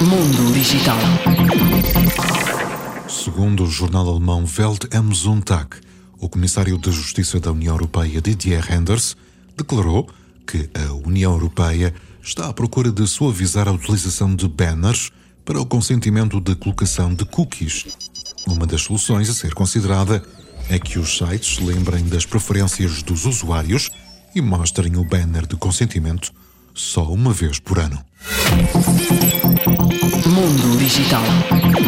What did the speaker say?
Mundo Digital. Segundo o jornal alemão Welt am Sonntag, o comissário de Justiça da União Europeia Didier Renders declarou que a União Europeia está à procura de suavizar a utilização de banners para o consentimento de colocação de cookies. Uma das soluções a ser considerada é que os sites lembrem das preferências dos usuários e mostrem o banner de consentimento só uma vez por ano. Mundo Digital.